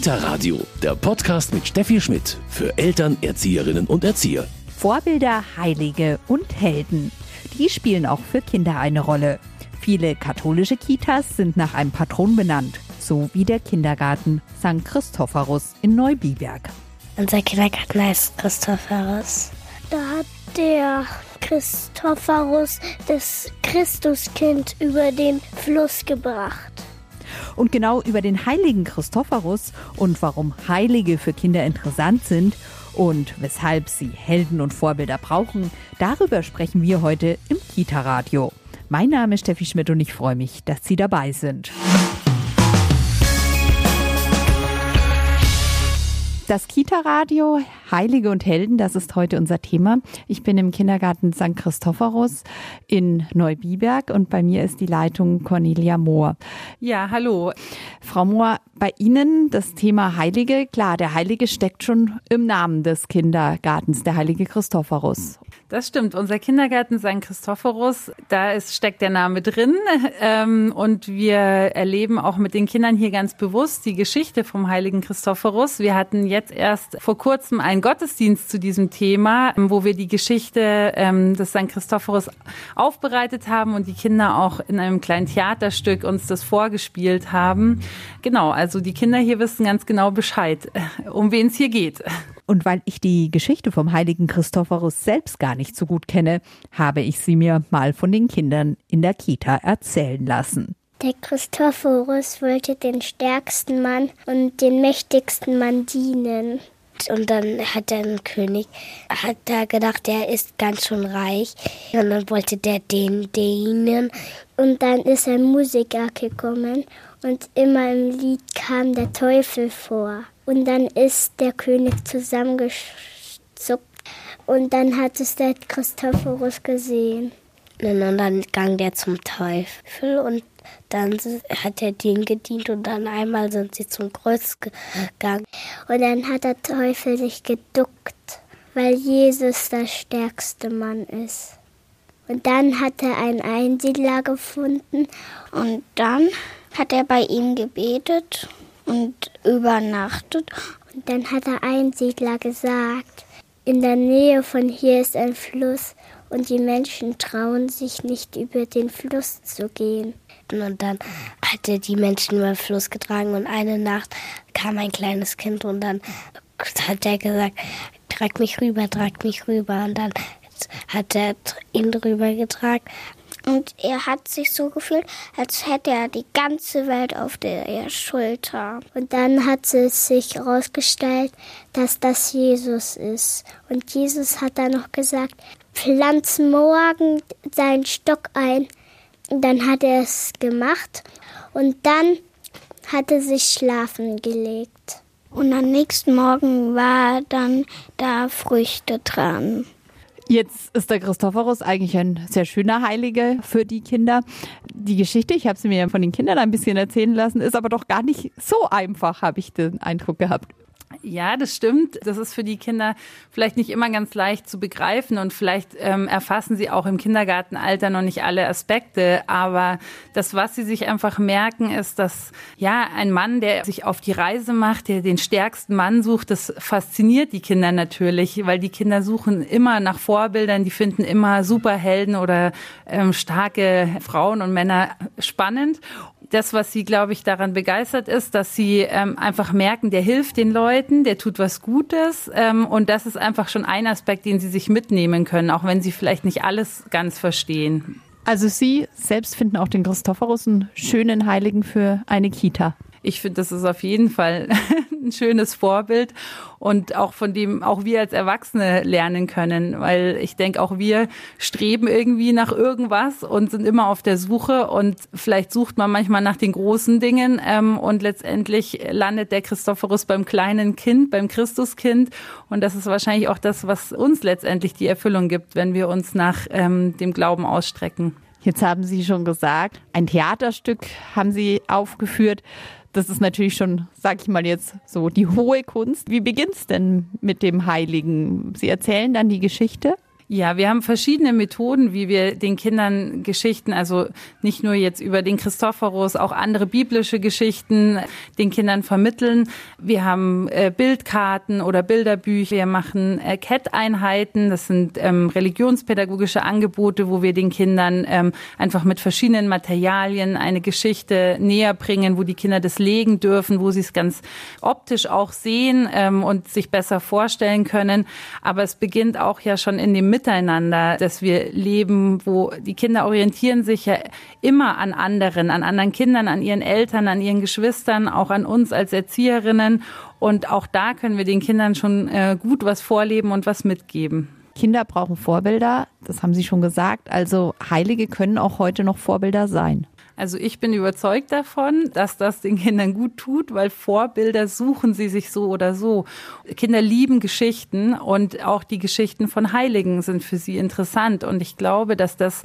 Kita Radio, der Podcast mit Steffi Schmidt für Eltern, Erzieherinnen und Erzieher. Vorbilder, Heilige und Helden. Die spielen auch für Kinder eine Rolle. Viele katholische Kitas sind nach einem Patron benannt, so wie der Kindergarten St. Christophorus in Neubiberg. Unser Kindergarten heißt Christophorus. Da hat der Christophorus das Christuskind über den Fluss gebracht. Und genau über den heiligen Christophorus und warum Heilige für Kinder interessant sind und weshalb sie Helden und Vorbilder brauchen, darüber sprechen wir heute im Kita-Radio. Mein Name ist Steffi Schmidt und ich freue mich, dass Sie dabei sind. Das Kita-Radio, Heilige und Helden, das ist heute unser Thema. Ich bin im Kindergarten St. Christophorus in Neubiberg und bei mir ist die Leitung Cornelia Mohr. Ja, hallo. Frau Mohr, bei Ihnen das Thema Heilige, klar, der Heilige steckt schon im Namen des Kindergartens, der Heilige Christophorus. Das stimmt. Unser Kindergarten St. Christophorus, da ist, steckt der Name drin. Ähm, und wir erleben auch mit den Kindern hier ganz bewusst die Geschichte vom heiligen Christophorus. Wir hatten jetzt erst vor kurzem einen Gottesdienst zu diesem Thema, wo wir die Geschichte ähm, des St. Christophorus aufbereitet haben und die Kinder auch in einem kleinen Theaterstück uns das vorgespielt haben. Genau, also die Kinder hier wissen ganz genau Bescheid, um wen es hier geht. Und weil ich die Geschichte vom heiligen Christophorus selbst gar nicht so gut kenne, habe ich sie mir mal von den Kindern in der Kita erzählen lassen. Der Christophorus wollte den stärksten Mann und den mächtigsten Mann dienen. Und dann hat der König hat da gedacht, der ist ganz schön reich. Und dann wollte der den dienen. Und dann ist ein Musiker gekommen und immer im Lied kam der Teufel vor. Und dann ist der König zusammengezuckt und dann hat es der Christophorus gesehen. Und dann ging der zum Teufel und dann hat er den gedient und dann einmal sind sie zum Kreuz gegangen. Und dann hat der Teufel sich geduckt, weil Jesus der stärkste Mann ist. Und dann hat er einen Einsiedler gefunden und dann hat er bei ihm gebetet und übernachtet. Und dann hat der Einsiedler gesagt, in der Nähe von hier ist ein Fluss und die Menschen trauen sich nicht über den Fluss zu gehen. Und dann hat er die Menschen über den Fluss getragen und eine Nacht kam ein kleines Kind und dann hat er gesagt, trag mich rüber, trag mich rüber. Und dann hat er ihn drüber getragen. Und er hat sich so gefühlt, als hätte er die ganze Welt auf der Schulter. Und dann hat es sich herausgestellt, dass das Jesus ist. Und Jesus hat dann noch gesagt, pflanz morgen seinen Stock ein. Und dann hat er es gemacht. Und dann hat er sich schlafen gelegt. Und am nächsten Morgen war dann da Früchte dran. Jetzt ist der Christophorus eigentlich ein sehr schöner Heilige für die Kinder. Die Geschichte, ich habe sie mir von den Kindern ein bisschen erzählen lassen, ist aber doch gar nicht so einfach, habe ich den Eindruck gehabt. Ja, das stimmt. Das ist für die Kinder vielleicht nicht immer ganz leicht zu begreifen und vielleicht ähm, erfassen sie auch im Kindergartenalter noch nicht alle Aspekte. Aber das, was sie sich einfach merken, ist, dass ja ein Mann, der sich auf die Reise macht, der den stärksten Mann sucht, das fasziniert die Kinder natürlich, weil die Kinder suchen immer nach Vorbildern, die finden immer Superhelden oder ähm, starke Frauen und Männer spannend das, was sie, glaube ich, daran begeistert ist, dass sie ähm, einfach merken, der hilft den Leuten, der tut was Gutes. Ähm, und das ist einfach schon ein Aspekt, den sie sich mitnehmen können, auch wenn sie vielleicht nicht alles ganz verstehen. Also Sie selbst finden auch den Christophorus einen schönen Heiligen für eine Kita ich finde, das ist auf jeden Fall ein schönes Vorbild und auch von dem auch wir als Erwachsene lernen können, weil ich denke, auch wir streben irgendwie nach irgendwas und sind immer auf der Suche und vielleicht sucht man manchmal nach den großen Dingen ähm, und letztendlich landet der Christophorus beim kleinen Kind, beim Christuskind und das ist wahrscheinlich auch das, was uns letztendlich die Erfüllung gibt, wenn wir uns nach ähm, dem Glauben ausstrecken. Jetzt haben Sie schon gesagt, ein Theaterstück haben Sie aufgeführt. Das ist natürlich schon, sag ich mal jetzt, so die hohe Kunst. Wie beginnt's denn mit dem Heiligen? Sie erzählen dann die Geschichte? Ja, wir haben verschiedene Methoden, wie wir den Kindern Geschichten, also nicht nur jetzt über den Christophorus, auch andere biblische Geschichten den Kindern vermitteln. Wir haben äh, Bildkarten oder Bilderbücher. Wir machen äh, CAT-Einheiten. Das sind ähm, religionspädagogische Angebote, wo wir den Kindern ähm, einfach mit verschiedenen Materialien eine Geschichte näher bringen, wo die Kinder das legen dürfen, wo sie es ganz optisch auch sehen ähm, und sich besser vorstellen können. Aber es beginnt auch ja schon in dem Miteinander, dass wir leben, wo die Kinder orientieren sich ja immer an anderen, an anderen Kindern, an ihren Eltern, an ihren Geschwistern, auch an uns als Erzieherinnen. Und auch da können wir den Kindern schon äh, gut was vorleben und was mitgeben. Kinder brauchen Vorbilder, das haben Sie schon gesagt. Also Heilige können auch heute noch Vorbilder sein. Also ich bin überzeugt davon, dass das den Kindern gut tut, weil Vorbilder suchen sie sich so oder so. Kinder lieben Geschichten und auch die Geschichten von Heiligen sind für sie interessant. Und ich glaube, dass das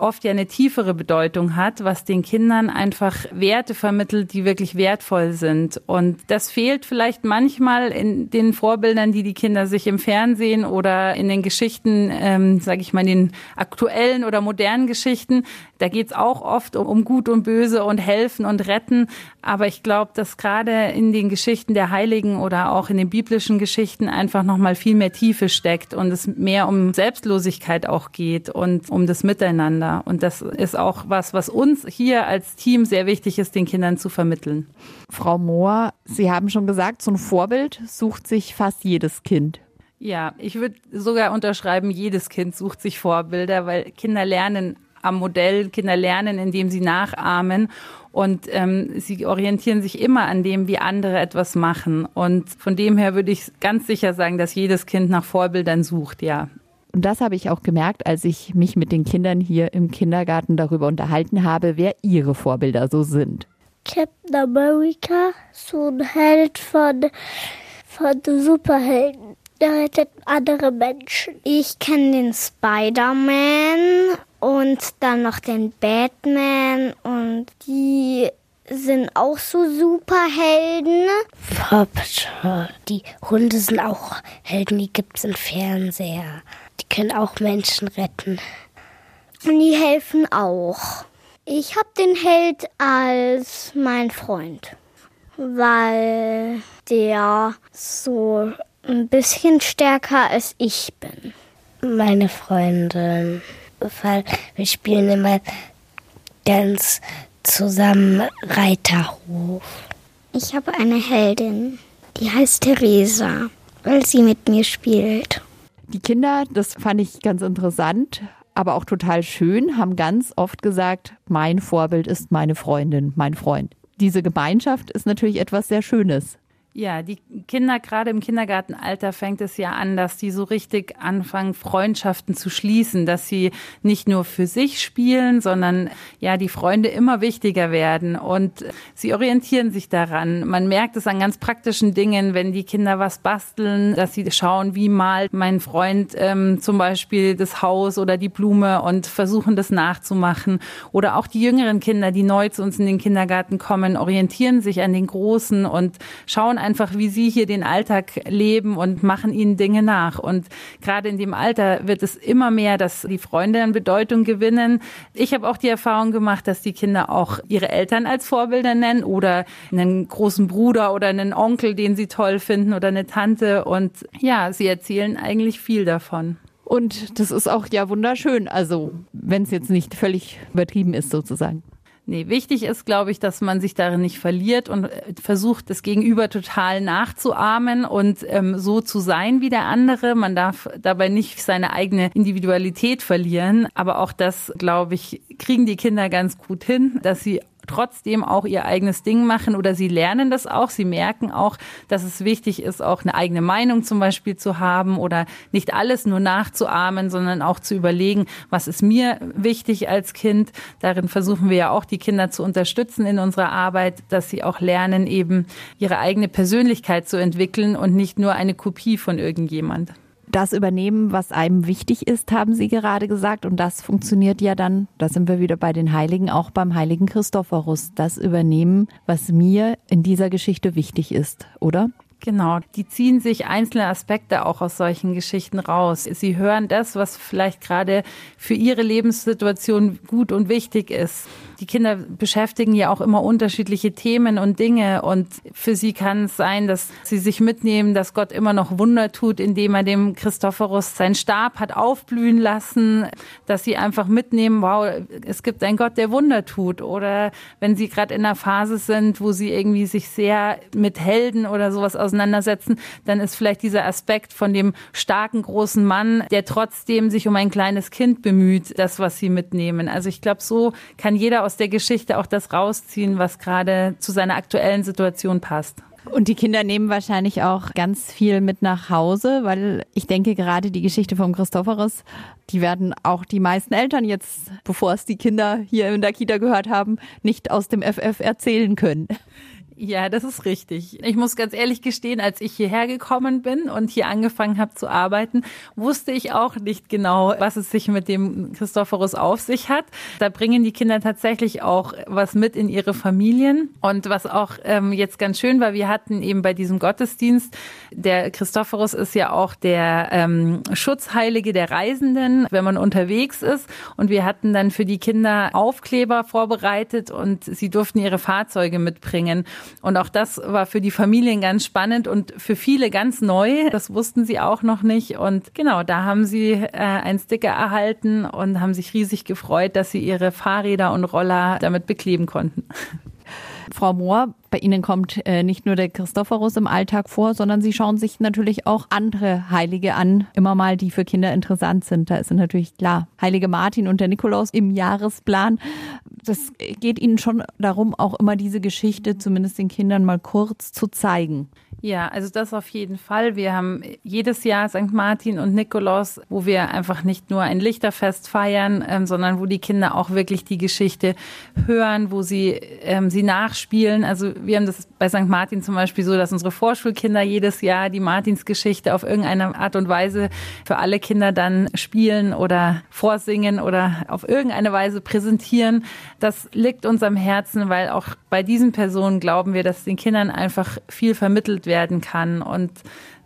oft ja eine tiefere Bedeutung hat, was den Kindern einfach Werte vermittelt, die wirklich wertvoll sind. Und das fehlt vielleicht manchmal in den Vorbildern, die die Kinder sich im Fernsehen oder in den Geschichten, ähm, sage ich mal, den aktuellen oder modernen Geschichten. Da geht's auch oft um, um Gut und Böse und Helfen und Retten. Aber ich glaube, dass gerade in den Geschichten der Heiligen oder auch in den biblischen Geschichten einfach nochmal viel mehr Tiefe steckt und es mehr um Selbstlosigkeit auch geht und um das Miteinander miteinander. Und das ist auch was, was uns hier als Team sehr wichtig ist, den Kindern zu vermitteln. Frau Mohr, Sie haben schon gesagt, so ein Vorbild sucht sich fast jedes Kind. Ja, ich würde sogar unterschreiben, jedes Kind sucht sich Vorbilder, weil Kinder lernen am Modell, Kinder lernen, indem sie nachahmen und ähm, sie orientieren sich immer an dem, wie andere etwas machen. Und von dem her würde ich ganz sicher sagen, dass jedes Kind nach Vorbildern sucht, ja. Und das habe ich auch gemerkt, als ich mich mit den Kindern hier im Kindergarten darüber unterhalten habe, wer ihre Vorbilder so sind. Captain America, so ein Held von, von Superhelden. Der rettet andere Menschen. Ich kenne den Spider-Man und dann noch den Batman und die sind auch so Superhelden. Paw Patrol. Die Hunde sind auch Helden, die gibt es im Fernseher. Können auch Menschen retten. Und die helfen auch. Ich habe den Held als mein Freund, weil der so ein bisschen stärker als ich bin. Meine Freundin, weil wir spielen immer ganz zusammen Reiterhof. Ich habe eine Heldin, die heißt Theresa, weil sie mit mir spielt. Die Kinder, das fand ich ganz interessant, aber auch total schön, haben ganz oft gesagt, mein Vorbild ist meine Freundin, mein Freund. Diese Gemeinschaft ist natürlich etwas sehr Schönes. Ja, die Kinder, gerade im Kindergartenalter fängt es ja an, dass die so richtig anfangen, Freundschaften zu schließen, dass sie nicht nur für sich spielen, sondern ja, die Freunde immer wichtiger werden und sie orientieren sich daran. Man merkt es an ganz praktischen Dingen, wenn die Kinder was basteln, dass sie schauen, wie malt mein Freund ähm, zum Beispiel das Haus oder die Blume und versuchen das nachzumachen. Oder auch die jüngeren Kinder, die neu zu uns in den Kindergarten kommen, orientieren sich an den Großen und schauen einfach, wie sie hier den Alltag leben und machen ihnen Dinge nach. Und gerade in dem Alter wird es immer mehr, dass die Freunde an Bedeutung gewinnen. Ich habe auch die Erfahrung gemacht, dass die Kinder auch ihre Eltern als Vorbilder nennen oder einen großen Bruder oder einen Onkel, den sie toll finden oder eine Tante. Und ja, sie erzählen eigentlich viel davon. Und das ist auch ja wunderschön, also wenn es jetzt nicht völlig übertrieben ist sozusagen. Nee, wichtig ist, glaube ich, dass man sich darin nicht verliert und äh, versucht, das Gegenüber total nachzuahmen und ähm, so zu sein wie der andere. Man darf dabei nicht seine eigene Individualität verlieren. Aber auch das, glaube ich, kriegen die Kinder ganz gut hin, dass sie trotzdem auch ihr eigenes Ding machen oder sie lernen das auch. Sie merken auch, dass es wichtig ist, auch eine eigene Meinung zum Beispiel zu haben oder nicht alles nur nachzuahmen, sondern auch zu überlegen, was ist mir wichtig als Kind. Darin versuchen wir ja auch die Kinder zu unterstützen in unserer Arbeit, dass sie auch lernen, eben ihre eigene Persönlichkeit zu entwickeln und nicht nur eine Kopie von irgendjemand das übernehmen, was einem wichtig ist, haben Sie gerade gesagt. Und das funktioniert ja dann, da sind wir wieder bei den Heiligen, auch beim heiligen Christophorus. Das übernehmen, was mir in dieser Geschichte wichtig ist, oder? Genau, die ziehen sich einzelne Aspekte auch aus solchen Geschichten raus. Sie hören das, was vielleicht gerade für ihre Lebenssituation gut und wichtig ist. Die Kinder beschäftigen ja auch immer unterschiedliche Themen und Dinge und für sie kann es sein, dass sie sich mitnehmen, dass Gott immer noch Wunder tut, indem er dem Christophorus seinen Stab hat aufblühen lassen, dass sie einfach mitnehmen, wow, es gibt einen Gott, der Wunder tut oder wenn sie gerade in einer Phase sind, wo sie irgendwie sich sehr mit Helden oder sowas auseinandersetzen, dann ist vielleicht dieser Aspekt von dem starken großen Mann, der trotzdem sich um ein kleines Kind bemüht, das, was sie mitnehmen. Also ich glaube, so kann jeder aus der Geschichte auch das rausziehen, was gerade zu seiner aktuellen Situation passt. Und die Kinder nehmen wahrscheinlich auch ganz viel mit nach Hause, weil ich denke gerade die Geschichte vom Christophorus, die werden auch die meisten Eltern jetzt, bevor es die Kinder hier in der Kita gehört haben, nicht aus dem FF erzählen können. Ja, das ist richtig. Ich muss ganz ehrlich gestehen, als ich hierher gekommen bin und hier angefangen habe zu arbeiten, wusste ich auch nicht genau, was es sich mit dem Christophorus auf sich hat. Da bringen die Kinder tatsächlich auch was mit in ihre Familien. Und was auch ähm, jetzt ganz schön war, wir hatten eben bei diesem Gottesdienst, der Christophorus ist ja auch der ähm, Schutzheilige der Reisenden, wenn man unterwegs ist. Und wir hatten dann für die Kinder Aufkleber vorbereitet und sie durften ihre Fahrzeuge mitbringen. Und auch das war für die Familien ganz spannend und für viele ganz neu. Das wussten sie auch noch nicht. Und genau, da haben sie äh, einen Sticker erhalten und haben sich riesig gefreut, dass sie ihre Fahrräder und Roller damit bekleben konnten. Frau Mohr, bei Ihnen kommt äh, nicht nur der Christophorus im Alltag vor, sondern Sie schauen sich natürlich auch andere Heilige an, immer mal, die für Kinder interessant sind. Da ist natürlich klar, Heilige Martin und der Nikolaus im Jahresplan. Das geht Ihnen schon darum, auch immer diese Geschichte zumindest den Kindern mal kurz zu zeigen. Ja, also das auf jeden Fall. Wir haben jedes Jahr St. Martin und Nikolaus, wo wir einfach nicht nur ein Lichterfest feiern, ähm, sondern wo die Kinder auch wirklich die Geschichte hören, wo sie ähm, sie nachspielen. Also wir haben das bei St. Martin zum Beispiel so, dass unsere Vorschulkinder jedes Jahr die Martinsgeschichte auf irgendeine Art und Weise für alle Kinder dann spielen oder vorsingen oder auf irgendeine Weise präsentieren. Das liegt uns am Herzen, weil auch bei diesen Personen glauben wir, dass den Kindern einfach viel vermittelt werden kann und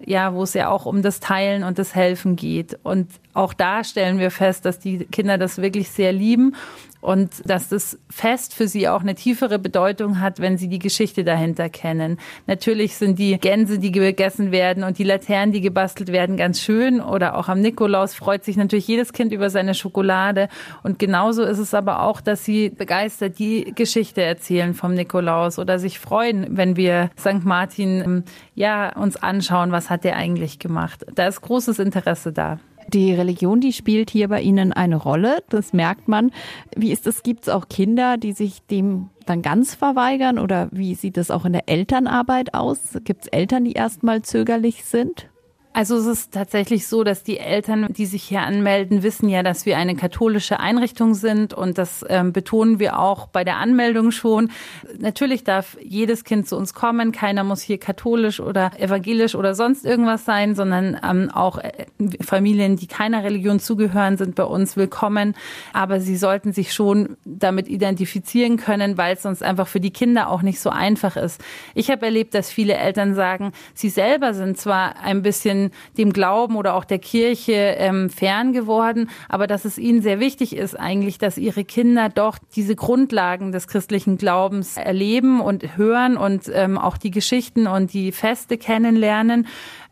ja, wo es ja auch um das Teilen und das Helfen geht. Und auch da stellen wir fest, dass die Kinder das wirklich sehr lieben und dass das Fest für sie auch eine tiefere Bedeutung hat, wenn sie die Geschichte dahinter kennen. Natürlich sind die Gänse, die gegessen werden und die Laternen, die gebastelt werden, ganz schön oder auch am Nikolaus freut sich natürlich jedes Kind über seine Schokolade und genauso ist es aber auch, dass sie begeistert die Geschichte erzählen vom Nikolaus oder sich freuen, wenn wir St. Martin ähm, ja uns anschauen, was hat er eigentlich gemacht. Da ist großes Interesse da. Die Religion, die spielt hier bei Ihnen eine Rolle, das merkt man. Wie ist das? Gibt es auch Kinder, die sich dem dann ganz verweigern oder wie sieht das auch in der Elternarbeit aus? Gibt es Eltern, die erstmal zögerlich sind? Also es ist tatsächlich so, dass die Eltern, die sich hier anmelden, wissen ja, dass wir eine katholische Einrichtung sind und das ähm, betonen wir auch bei der Anmeldung schon. Natürlich darf jedes Kind zu uns kommen. Keiner muss hier katholisch oder evangelisch oder sonst irgendwas sein, sondern ähm, auch äh, Familien, die keiner Religion zugehören, sind bei uns willkommen. Aber sie sollten sich schon damit identifizieren können, weil es sonst einfach für die Kinder auch nicht so einfach ist. Ich habe erlebt, dass viele Eltern sagen, sie selber sind zwar ein bisschen dem Glauben oder auch der Kirche ähm, fern geworden, aber dass es ihnen sehr wichtig ist eigentlich, dass ihre Kinder doch diese Grundlagen des christlichen Glaubens erleben und hören und ähm, auch die Geschichten und die Feste kennenlernen.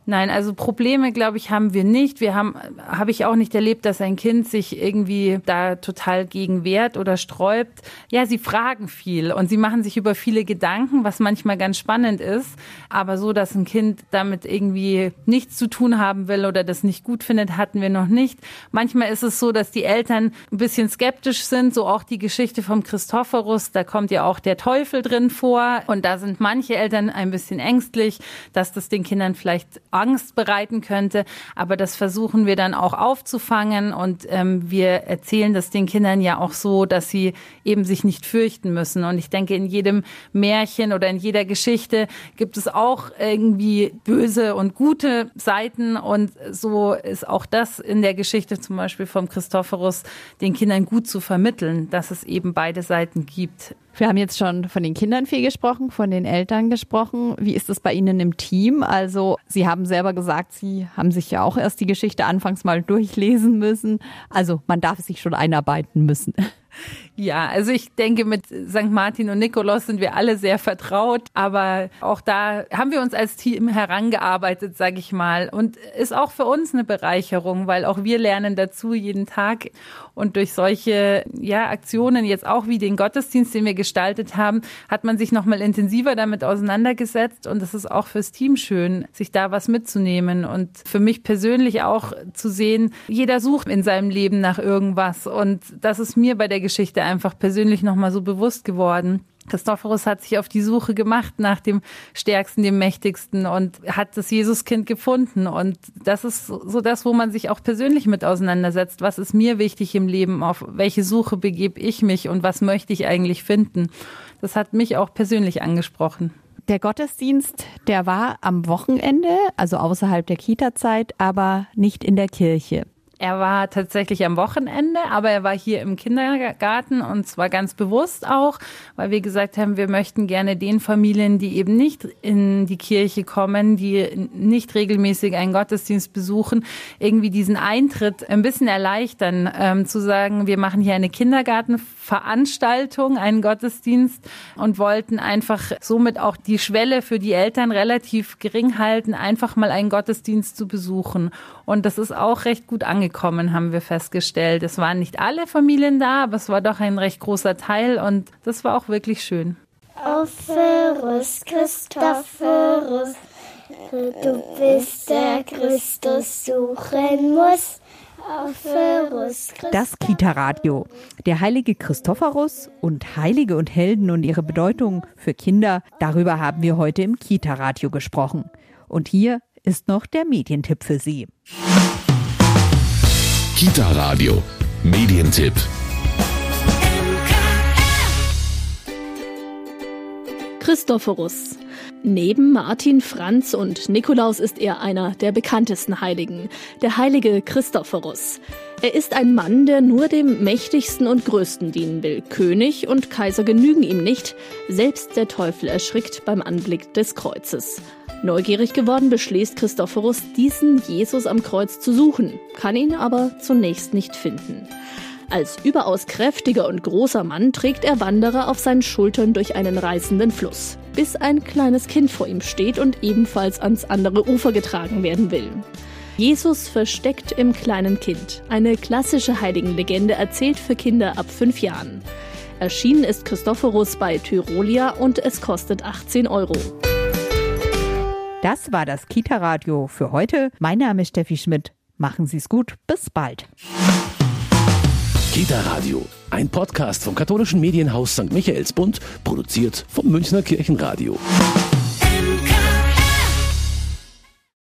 Nein, also Probleme, glaube ich, haben wir nicht. Wir haben, habe ich auch nicht erlebt, dass ein Kind sich irgendwie da total gegen wehrt oder sträubt. Ja, sie fragen viel und sie machen sich über viele Gedanken, was manchmal ganz spannend ist. Aber so, dass ein Kind damit irgendwie nichts zu tun haben will oder das nicht gut findet, hatten wir noch nicht. Manchmal ist es so, dass die Eltern ein bisschen skeptisch sind. So auch die Geschichte vom Christophorus. Da kommt ja auch der Teufel drin vor. Und da sind manche Eltern ein bisschen ängstlich, dass das den Kindern vielleicht Angst bereiten könnte. Aber das versuchen wir dann auch aufzufangen und ähm, wir erzählen das den Kindern ja auch so, dass sie eben sich nicht fürchten müssen. Und ich denke, in jedem Märchen oder in jeder Geschichte gibt es auch irgendwie böse und gute Seiten. Und so ist auch das in der Geschichte zum Beispiel vom Christophorus den Kindern gut zu vermitteln, dass es eben beide Seiten gibt. Wir haben jetzt schon von den Kindern viel gesprochen, von den Eltern gesprochen. Wie ist es bei Ihnen im Team? Also Sie haben selber gesagt, Sie haben sich ja auch erst die Geschichte anfangs mal durchlesen müssen. Also man darf sich schon einarbeiten müssen. Ja, also ich denke, mit St. Martin und Nikolaus sind wir alle sehr vertraut, aber auch da haben wir uns als Team herangearbeitet, sage ich mal. Und ist auch für uns eine Bereicherung, weil auch wir lernen dazu jeden Tag. Und durch solche ja, Aktionen, jetzt auch wie den Gottesdienst, den wir gestaltet haben, hat man sich nochmal intensiver damit auseinandergesetzt. Und es ist auch fürs Team schön, sich da was mitzunehmen. Und für mich persönlich auch zu sehen, jeder sucht in seinem Leben nach irgendwas. Und das ist mir bei der Geschichte einfach persönlich nochmal so bewusst geworden. Christophorus hat sich auf die Suche gemacht nach dem Stärksten, dem Mächtigsten und hat das Jesuskind gefunden. Und das ist so das, wo man sich auch persönlich mit auseinandersetzt. Was ist mir wichtig im Leben? Auf welche Suche begebe ich mich und was möchte ich eigentlich finden? Das hat mich auch persönlich angesprochen. Der Gottesdienst, der war am Wochenende, also außerhalb der Kita-Zeit, aber nicht in der Kirche. Er war tatsächlich am Wochenende, aber er war hier im Kindergarten und zwar ganz bewusst auch, weil wir gesagt haben, wir möchten gerne den Familien, die eben nicht in die Kirche kommen, die nicht regelmäßig einen Gottesdienst besuchen, irgendwie diesen Eintritt ein bisschen erleichtern, ähm, zu sagen, wir machen hier eine Kindergartenveranstaltung, einen Gottesdienst und wollten einfach somit auch die Schwelle für die Eltern relativ gering halten, einfach mal einen Gottesdienst zu besuchen. Und das ist auch recht gut angekommen, haben wir festgestellt. Es waren nicht alle Familien da, aber es war doch ein recht großer Teil und das war auch wirklich schön. Opferus Christophorus, du bist der Christus suchen muss. Das Kita-Radio. Der heilige Christophorus und Heilige und Helden und ihre Bedeutung für Kinder, darüber haben wir heute im Kita-Radio gesprochen. Und hier ist noch der Medientipp für Sie. Kita Radio, Medientipp. Christophorus. Neben Martin, Franz und Nikolaus ist er einer der bekanntesten Heiligen, der heilige Christophorus. Er ist ein Mann, der nur dem mächtigsten und größten dienen will. König und Kaiser genügen ihm nicht. Selbst der Teufel erschrickt beim Anblick des Kreuzes. Neugierig geworden beschließt Christophorus, diesen Jesus am Kreuz zu suchen, kann ihn aber zunächst nicht finden. Als überaus kräftiger und großer Mann trägt er Wanderer auf seinen Schultern durch einen reißenden Fluss, bis ein kleines Kind vor ihm steht und ebenfalls ans andere Ufer getragen werden will. Jesus versteckt im kleinen Kind. Eine klassische Heiligenlegende erzählt für Kinder ab fünf Jahren. Erschienen ist Christophorus bei Tyrolia und es kostet 18 Euro. Das war das Kita-Radio für heute. Mein Name ist Steffi Schmidt. Machen Sie es gut. Bis bald. Kita Radio, ein Podcast vom katholischen Medienhaus St. Michaelsbund, produziert vom Münchner Kirchenradio.